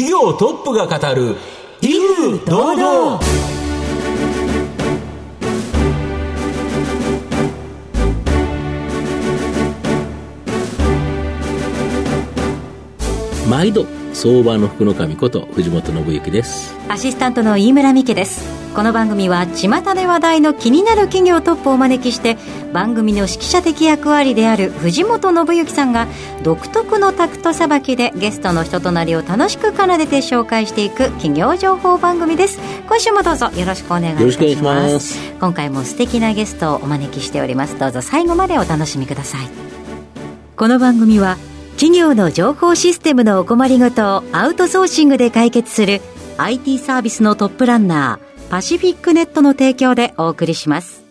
企業トップが語る威風堂々。毎度相場の福の神こと藤本信之です。アシスタントの飯村美希です。この番組は巷で話題の気になる企業トップをお招きして番組の指揮者的役割である藤本信之さんが独特のタクトさばきでゲストの人となりを楽しく奏でて紹介していく企業情報番組です。今週もどうぞよろしくお願いいたします。今回も素敵なゲストをお招きしております。どうぞ最後までお楽しみください。この番組は企業の情報システムのお困りごとをアウトソーシングで解決する IT サービスのトップランナーパシフィックネットの提供でお送りします。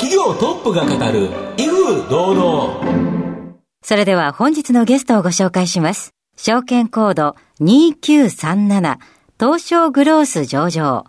企業トップが語る威風堂々。それでは本日のゲストをご紹介します。証券コード2937東証グロース上場。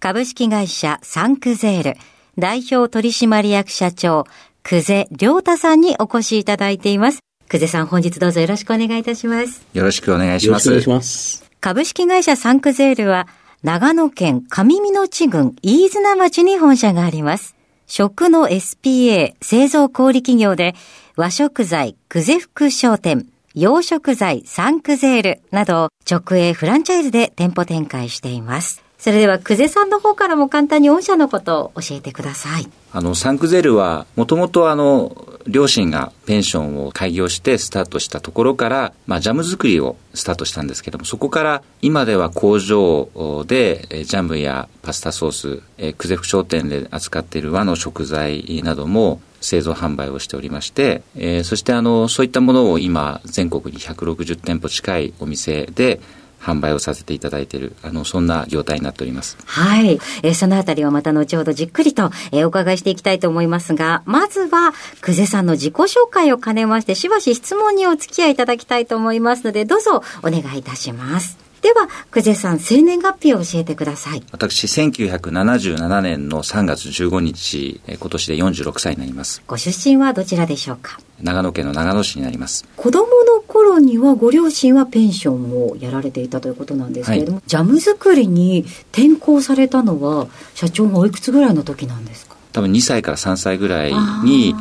株式会社サンクゼール代表取締役社長久世良太さんにお越しいただいています。久世さん、本日どうぞよろしくお願いいたします。よろしくお願いします。よろしくお願いします。株式会社サンクゼールは、長野県上美濃地郡飯綱町に本社があります。食の SPA 製造小売企業で、和食材久世福商店、洋食材サンクゼールなど直営フランチャイズで店舗展開しています。それでは、久世さんの方からも簡単に御社のことを教えてください。あの、サンクゼルは、もともとあの、両親がペンションを開業してスタートしたところから、まあ、ジャム作りをスタートしたんですけども、そこから今では工場でジャムやパスタソース、え久世福商店で扱っている和の食材なども製造販売をしておりまして、えー、そしてあの、そういったものを今、全国に160店舗近いお店で販売をさせていただいている、あの、そんな業態になっております。はい。えー、そのあたりはまた後ほどじっくりと、えー、お伺いしていきたいと思いますが、まずは、久世さんの自己紹介を兼ねまして、しばし質問にお付き合いいただきたいと思いますので、どうぞお願いいたします。では、久世さん、生年月日を教えてください。私、1977年の3月15日、今年で46歳になります。ご出身はどちらでしょうか？長野県の長野市になります。子供の頃にはご両親はペンションをやられていたということなんですけれども、はい、ジャム作りに転校されたのは、社長がおいくつぐらいの時なんですか？多分2歳から3歳ぐらいに、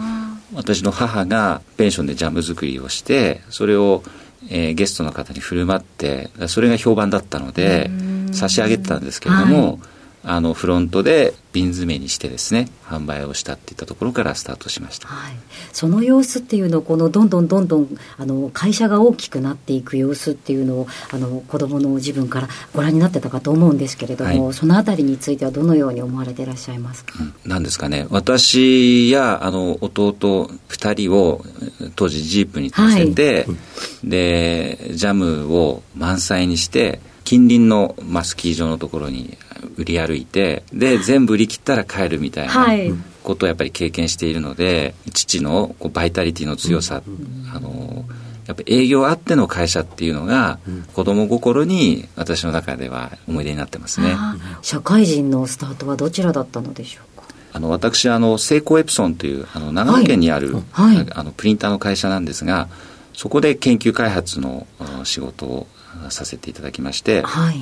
私の母がペンションでジャム作りをして、それをえー、ゲストの方に振る舞ってそれが評判だったので差し上げてたんですけれども、はいあのフロントで瓶詰めにしてですね販売をしたっていったところからスタートしました、はい、その様子っていうのをこのどんどんどんどんあの会社が大きくなっていく様子っていうのをあの子どもの自分からご覧になってたかと思うんですけれども、はい、そのあたりについてはどのように思われていらっしゃいますか、うん、なんですかね。私やあの弟2人を当時ジープに乗せて、はい、でジャムを満載にして近隣の、まあ、スキー場のところに売り歩いてで全部売り切ったら帰るみたいなことをやっぱり経験しているので、父のこうバイタリティの強さ、あのやっぱ営業あっての会社っていうのが、子供心に私の中では思い出になってますね。社会人のスタートはどちらだったのでしょうか？あの私あのセイコーエプソンというあの長野県にある、はい。はい、あのプリンターの会社なんですがそこで研究開発の仕事をさせていただきまして、はい、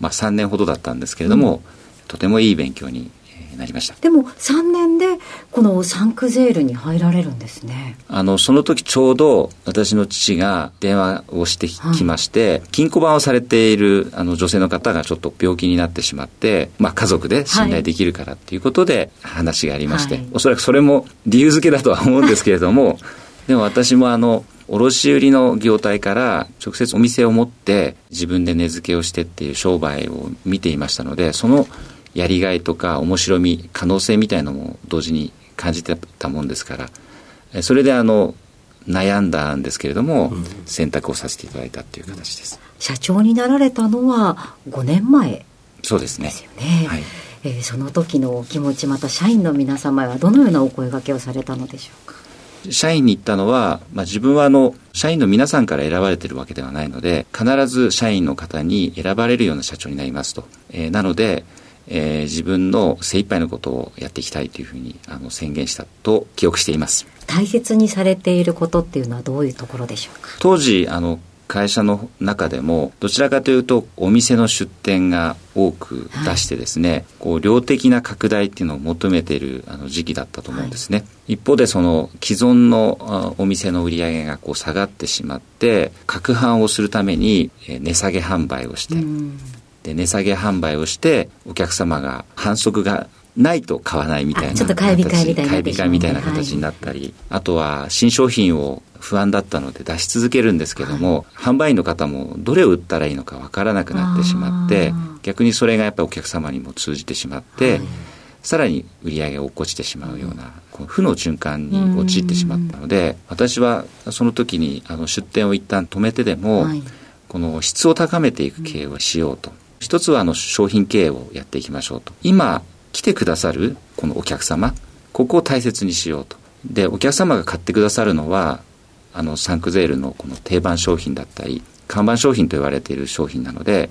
まあ、3年ほどだったんですけれども、うん、とてもいい勉強になりました。でも3年でこのサンクゼールに入られるんですね。あのその時ちょうど私の父が電話をしてきまして、はい、金庫番をされているあの女性の方がちょっと病気になってしまって、まあ、家族で信頼できるからっていうことで話がありまして、はい、おそらくそれも理由付けだとは思うんですけれども でも私もあの卸売の業態から直接お店を持って自分で値付けをしてっていう商売を見ていましたのでそのやりがいとか面白み可能性みたいのも同時に感じてたもんですからそれであの悩んだんですけれども、うん、選択をさせていただいたっていう形です。社長になられたのは5年前そうですね。ですよね、はい。えー、その時のお気持ちまた社員の皆様はどのようなお声掛けをされたのでしょうか？社員に言ったのは、まあ、自分はあの社員の皆さんから選ばれてるわけではないので必ず社員の方に選ばれるような社長になりますと、えー、なので、えー自分の精一杯のことをやっていきたいというふうにあの宣言したと記憶しています。大切にされていることっていうのはどういうところでしょうか？当時あの会社の中でもどちらかというとお店の出店が多く出してですね、こう量的な拡大っていうのを求めているあの時期だったと思うんですね、一方でその既存のあお店の売り上げがこう下がってしまって拡販をするためにえー値下げ販売をして、で値下げ販売をしてお客様が反則がないと買わないみたいなあちょっと買い控えみたいにな買い控えみたいな形になったり、あとは新商品を不安だったので出し続けるんですけども、販売員の方もどれを売ったらいいのかわからなくなってしまってあ逆にそれがやっぱりお客様にも通じてしまって、はい。さらに売り上げが落っこちてしまうような、この負の循環に陥ってしまったので、私はその時にあの出店を一旦止めてでも、はい。この質を高めていく経営をしようと。一つはあの商品経営をやっていきましょうと。今来てくださるこのお客様、ここを大切にしようと。で、お客様が買ってくださるのは、あのサンクゼールのこの定番商品だったり、看板商品と言われている商品なので、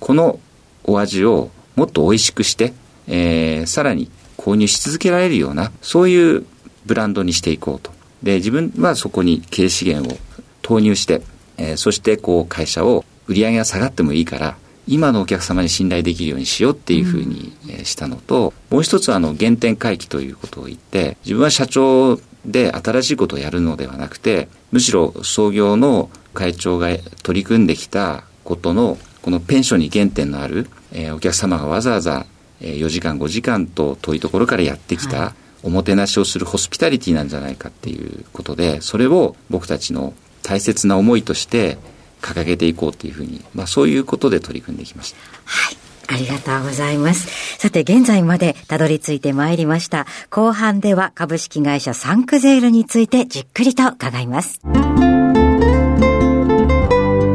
このお味をもっと美味しくして、えーさらに購入し続けられるような、そういうブランドにしていこうと。で、自分はそこに経営資源を投入して、えーそしてこう会社を売り上げが下がってもいいから、今のお客様に信頼できるようにしようっていうふうに、えーしたのと、もう一つはあの原点回帰ということを言って、自分は社長で新しいことをやるのではなくて、むしろ創業の会長が取り組んできたことの、このペンションに原点のある、えーお客様がわざわざえー4時間5時間と遠いところからやってきたおもてなしをするホスピタリティなんじゃないかっていうことでそれを僕たちの大切な思いとして掲げていこうというふうに、まあ、そういうことで取り組んできました。はいありがとうございます。さて、現在までたどり着いてまいりました。後半では株式会社サンクゼールについてじっくりと伺います。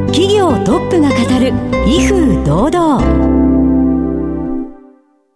企業トップが語る、威風堂々。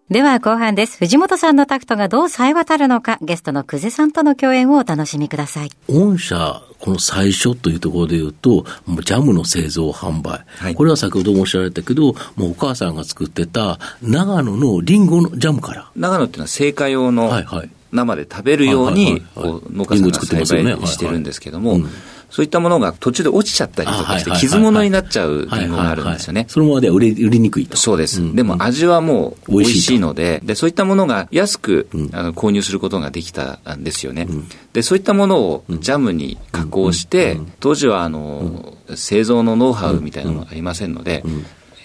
では後半です。藤本さんのタクトがどう冴え渡るのか、ゲストの久世さんとの共演をお楽しみください。御社、この最初というところで言うと、もうジャムの製造販売。はいこれは先ほどもおっしゃられたけど、もうお母さんが作ってた長野のリンゴのジャムから。長野っていうのは製菓用のはいはい生で食べるようはいに農家さんがリンゴ作ってますよね栽培してるんですけどもはいはいうんそういったものが途中で落ちちゃったりとかして傷物になっちゃうリンゴがあるんですよね。そのままでは売れ売りにくいと。そうです。んでも味はもう美味しいので、で、そういったものが安く、うん。あの購入することができたんですよね。で、そういったものをジャムに加工して、当時はあの、製造のノウハウみたいなのもありませんので、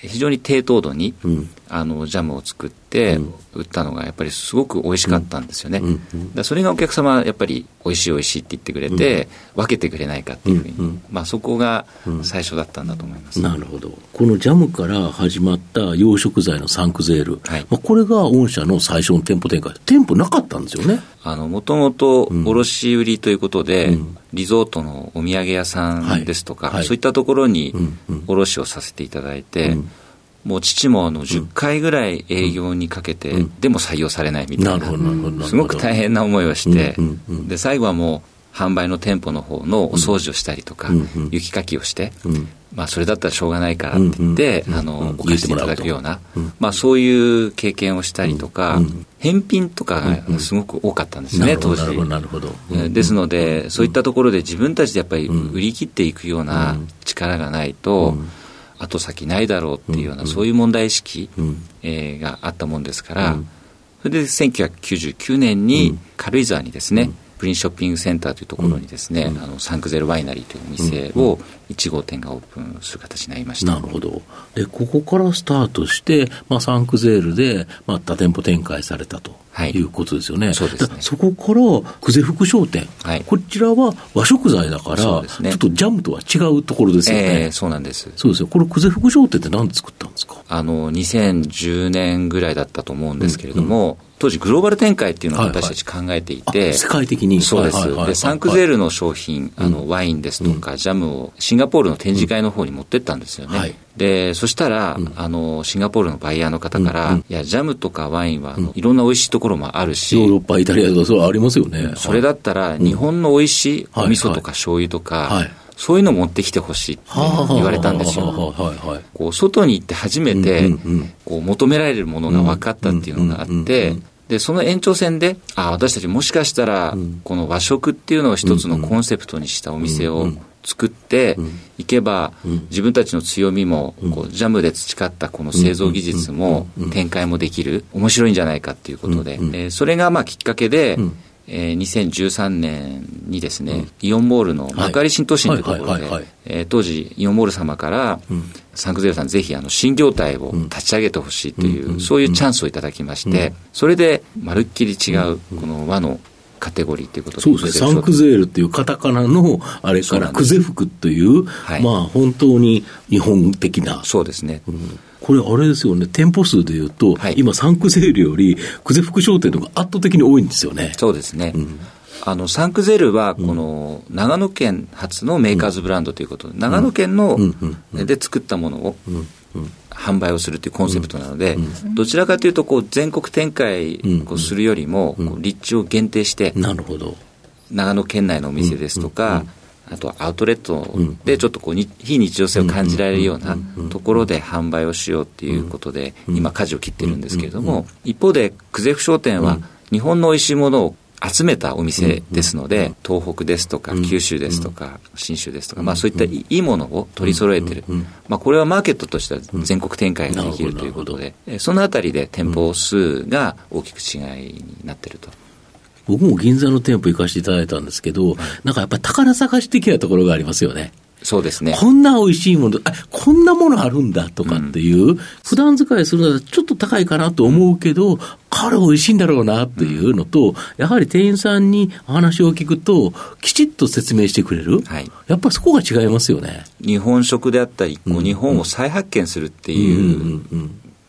非常に低糖度に、うんあの、ジャムを作って、売ったのがやっぱりすごく美味しかったんですよね。うそれがお客様はやっぱり美味しい美味しいって言ってくれて、分けてくれないかっていうふうに、まあそこが最初だったんだと思います。なるほど。このジャムから始まった養殖材のサンクゼール。はいまあ、これが御社の最初の店舗展開。店舗なかったんですよね。あの、もともと卸売りということで、うんリゾートのお土産屋さんですとか、はいはいそういったところに卸をさせていただいて、うんもう父もあの10回ぐらい営業にかけて、うん。でも採用されないみたいな。すごく大変な思いをして、で、最後はもう販売の店舗の方のお掃除をしたりとか、雪かきをして、うん。まあ、それだったらしょうがないからって言って、あの、うん。お貸していただくような、うん。まあ、そういう経験をしたりとか、うん。返品とかがすごく多かったんですね、当時。ですので、そういったところで自分たちでやっぱりうん。売り切っていくようなうん。力がないと、うん後先ないだろうっていうような、うんそういう問題意識、うん。えーがあったもんですから、うん。それで1999年うにん。軽井沢にですね、うんプリンショッピングセンターというところにですね、うんあのサンクゼルワイナリーというお店を1号店がオープンする形になりました。なるほど。で、ここからスタートして、まあ、サンクゼールで、まあ、多店舗展開されたとはいいうことですよね。そうですねだそこから、久世福商店。はいこちらは和食材だから、ちょっとジャムとは違うところですよね。えーそうなんです。そうですよ。これ、久世福商店って何で作ったんですか？あの、2010年ぐらいだったと思うんですけれども、当時グローバル展開っていうのを私たち考えていて、あ世界的に。そうです。はいはいはいはい。で、サンクゼールの商品、あの、ワインですとか、ジャムをシンガポールの展示会の方に持ってったんですよね。はい。で、そしたら、あの、シンガポールのバイヤーの方から、うんいや、ジャムとかワインは、あのいろんな美味しいところもあるし、ヨーロッパ、イタリアとか、そうありますよね。それだったら、日本の美味しいおはい味噌とか醤油とか、はい。そういうのを持ってきてほしいって言われたんですよ。こう外に行って初めて、こう求められるものが分かったっていうのがあって、で、その延長線で、あ、私たちもしかしたら、この和食っていうのを一つのコンセプトにしたお店を作っていけば、自分たちの強みも、こうジャムで培ったこの製造技術も展開もできる、面白いんじゃないかっていうことで、えそれがまあきっかけで、えー、2013年にですね、うん、イオンモールの幕張新都心というところで、当時、イオンモール様から、うん、サンクゼルさん、ぜひあの新業態を立ち上げてほしいという、うん、そういうチャンスをいただきまして、それでまるっきり違う、この和のカテゴリーということでそうですね、サンクゼールっていうカタカナのあれから、クゼ服という、はい、まあ本当に日本的な。そうですね。うんこれ、あれですよね、店舗数でいうと、はい、今、サンクゼールより、久世福商店の方が圧倒的に多いんですよね。そうですね。うん。あのサンクゼルはこの長野県発のメーカーズブランドということで、長野県ので作ったものを販売をするというコンセプトなので、どちらかというとこう全国展開をするよりも立地を限定して、長野県内のお店ですとか、あとはアウトレットでちょっとこうに非日常性を感じられるようなところで販売をしようっていうことで、今、舵を切ってるんですけれども、一方で、久世福商店は、日本の美味しいものを集めたお店ですので、東北ですとか、九州ですとか、信州ですとか、まあそういったいいものを取り揃えてる。まあこれはマーケットとしては全国展開ができるということで、そのあたりで店舗数が大きく違いになってると。僕も銀座の店舗行かせていただいたんですけど、なんかやっぱり宝探し的なところがありますよね。そうですね。こんな美味しいもの、あ、こんなものあるんだとかっていう、うん、普段使いするのはちょっと高いかなと思うけど、これ美味しいんだろうなっていうのと、やはり店員さんに話を聞くと、きちっと説明してくれる。はい、やっぱりそこが違いますよね。日本食であったり、こう日本を再発見するっていう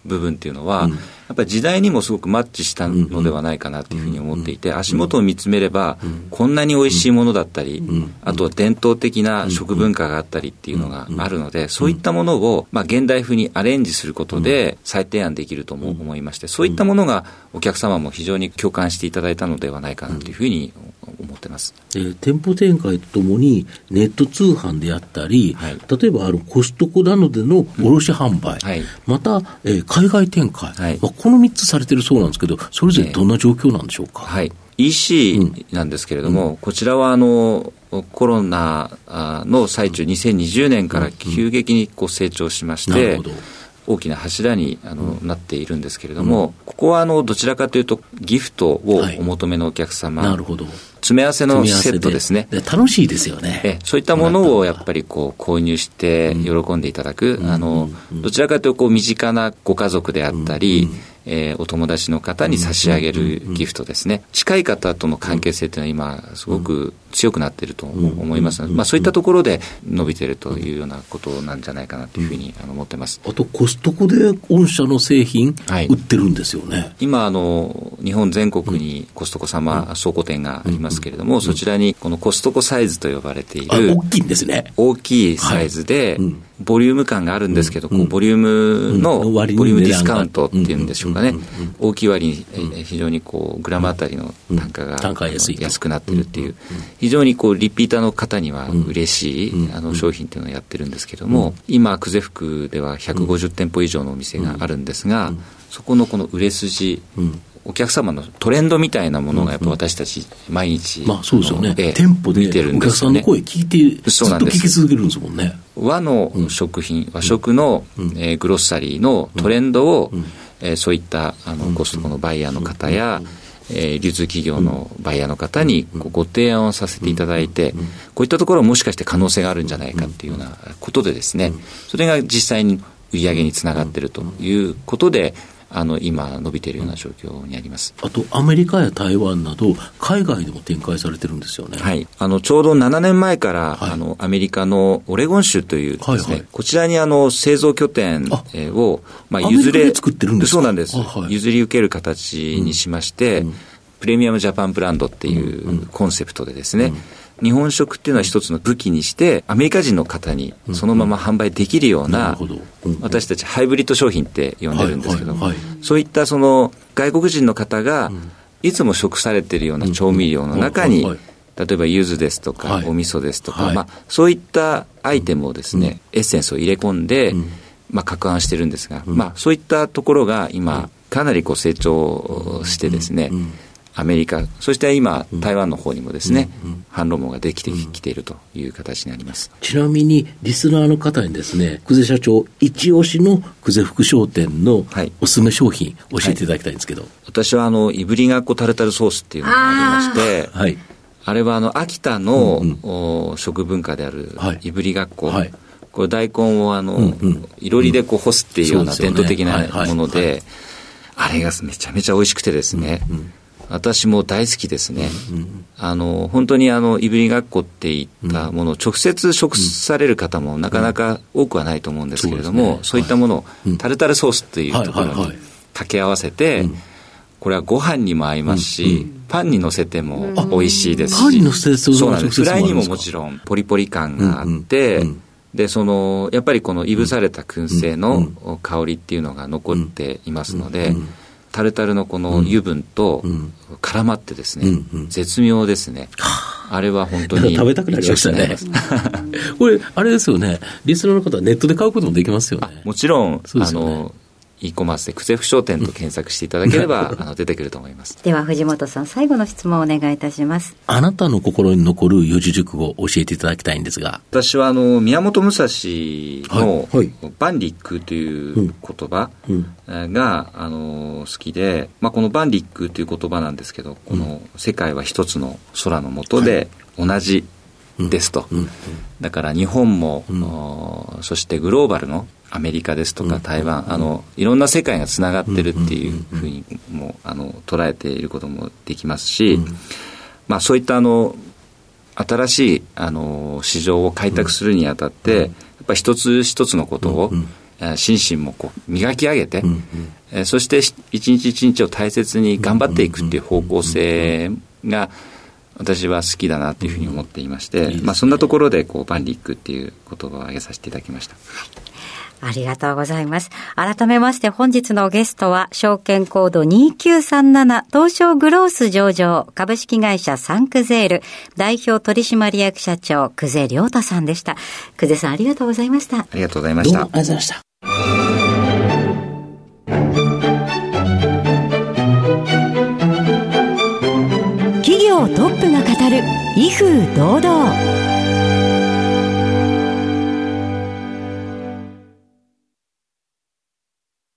部分っていうのは、うんやっぱり時代にもすごくマッチしたのではないかなというふうに思っていて、足元を見つめれば、こんなに美味しいものだったり、あとは伝統的な食文化があったりっていうのがあるので、そういったものを、まあ、現代風にアレンジすることで再提案できるとも思いまして、そういったものがお客様も非常に共感していただいたのではないかなというふうに思ってます、えー、店舗展開とともに、ネット通販であったり、はい、例えばあるコストコなどでの卸販売、うんはい、また、えー、海外展開、はい、まあ、この3つされてるそうなんですけど、それぞれどんな状況なんでしょうか？はい。EC なんですけれども、うん、こちらはあのコロナの最中、2020年から急激にこう成長しまして、大きな柱にあの、なっているんですけれども、ここはあのどちらかというと、ギフトをお求めのお客様、なるほど。詰め合わせのセットですね。楽しいですよね。えそういったものをやっぱりこう購入して喜んでいただく、あの、どちらかというとこう身近なご家族であったり、えー、お友達の方に差し上げるギフトですね。近い方との関係性というのは今、すごく強くなっていると思いますので、まあ、そういったところで伸びているというようなことなんじゃないかなというふうに思ってます。あと、コストコで御社の製品、売ってるんですよね。今、あの、日本全国にコストコ様倉庫店がありますけれども、そちらにこのコストコサイズと呼ばれている、大きいんですね。大きいサイズで、ボリューム感があるんですけど、こうボリュームの、ボリュームディスカウントっていうんでしょうかね。大きい割に非常にこう、グラムあたりの単価が安くなってるっていう、非常にこう、リピーターの方には嬉しい、あの商品っていうのをやってるんですけども、今、久世福では150店舗以上のお店があるんですが、そこのこの売れ筋、お客様のトレンドみたいなものがやっぱ私たち毎日、まあそうですよね、店舗でお客さんの声聞いてずっと聞き続けるんですもんね和の食品、和食の、えー、グロッサリーのトレンドを、えー、そういったあのコストコのバイヤーの方や、えー、流通企業のバイヤーの方にご提案をさせていただいて、こういったところもしかして可能性があるんじゃないかっていうようなことでですね、それが実際に売り上げにつながっているということで、あの今、伸びているような状況にあります。あと、アメリカや台湾など、海外でも展開されてるんですよね、はい、あのちょうど7年前から、はい、あのアメリカのオレゴン州というですね、はいはい、こちらにあの製造拠点を、まあ、譲れ作ってるんですそうなんです、譲り受ける形にしまして、うん。うん、プレミアムジャパンブランドっていうコンセプトでですね、うん日本食っていうのは一つの武器にして、アメリカ人の方にそのまま販売できるような、私たちハイブリッド商品って呼んでるんですけども、そういったその外国人の方が、いつも食されているような調味料の中に、例えば柚子ですとか、はい。お味噌ですとか、はい。まあ、そういったアイテムをですね、エッセンスを入れ込んで、まあ、攪拌してるんですが、まあ、そういったところが今、かなりこう成長してですね、アメリカ、そして今、台湾の方にもですね、反論網ができてきているという形になります。ちなみに、リスナーの方にですね、久世社長、一押しの久世福商店のはい。おすすめ商品、教えていただきたいんですけど。私はあの、いぶりがっこタルタルソースっていうのがありまして、はい。あれはあの秋田の、うんお食文化であるはい。いぶりがっこ、はい。これ大根をあの、うんうん。いろりでこう干すっていうような伝統的はい。はない。もので、はい。あれがめちゃめちゃ美味しくてですね、私も大好きですね。あの、本当にあの、いぶりがっこっていったものを直接食される方もなかなか多くはないと思うんですけれども、そうね。そういったものをうん。タルタルソースっていうところにはいはいはい。掛け合わせて、これはご飯にも合いますし、パンに乗せても美味しいですし、パンに乗せてそうそうなんです。フライにももちろんポリポリ感があって、うんうんうん。で、その、やっぱりこのいぶされた燻製の香りっていうのが残っていますので、タルタルのこの油分とん絡まってですね、うんうん絶妙ですね。あれは本当に。食べたくなりましたね。これ、あれですよね、リスナーの方はネットで買うこともできますよね。もちろん、あそうですよねの、e コマースでクゼフ商店と検索していただければ、あの、出てくると思います。では藤本さん最後の質問をお願いいたします。あなたの心に残る四字熟語を教えていただきたいんですが。私はあの宮本武蔵のはい。はい「万里一空」という言葉うん。があの好きで、まあ、この「万里一空」という言葉なんですけどこの世界は一つの空の下で同じですと、うん。だから日本も、そしてグローバルのアメリカですとか台湾、あのいろんな世界がつながってるっていうふうにもあの捉えていることもできますし、まあ、そういったあの新しいあの市場を開拓するにあたって、やっぱ一つ一つのことを、えー心身もこう磨き上げて、えーそしてし一日一日を大切に頑張っていくっていう方向性が私は好きだなというふうに思っていまして、まあ、そんなところでこう万里行くっていう言葉を挙げさせていただきました。ありがとうございます。改めまして本日のゲストは、証券コード2937東証グロース上場株式会社サンクゼール代表取締役社長久世良太さんでした。久世さんありがとうございました。ありがとうございましたどうもあり。がとうございました。企業トップが語る威風堂々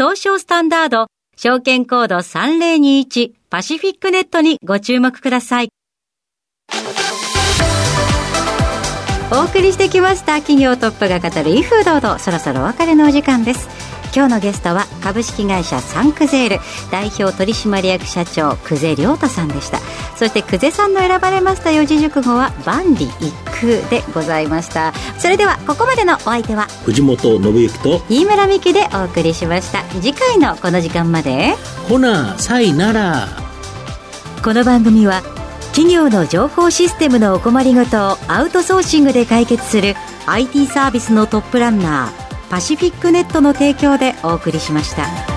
東証スタンダード証券コード3021パシフィックネットにご注目ください。お送りしてきました。企業トップが語る威風堂々。そろそろお別れのお時間です。今日のゲストは株式会社サンクゼール代表取締役社長久世良太さんでした。そして久世さんの選ばれました四字熟語は万里一空でございました。それではここまでのお相手は藤本信之と、飯村美希でお送りしました。次回のこの時間までほな、さいなら。この番組は企業の情報システムのお困りごとをアウトソーシングで解決する IT サービスのトップランナーパシフィックネットの提供でお送りしました。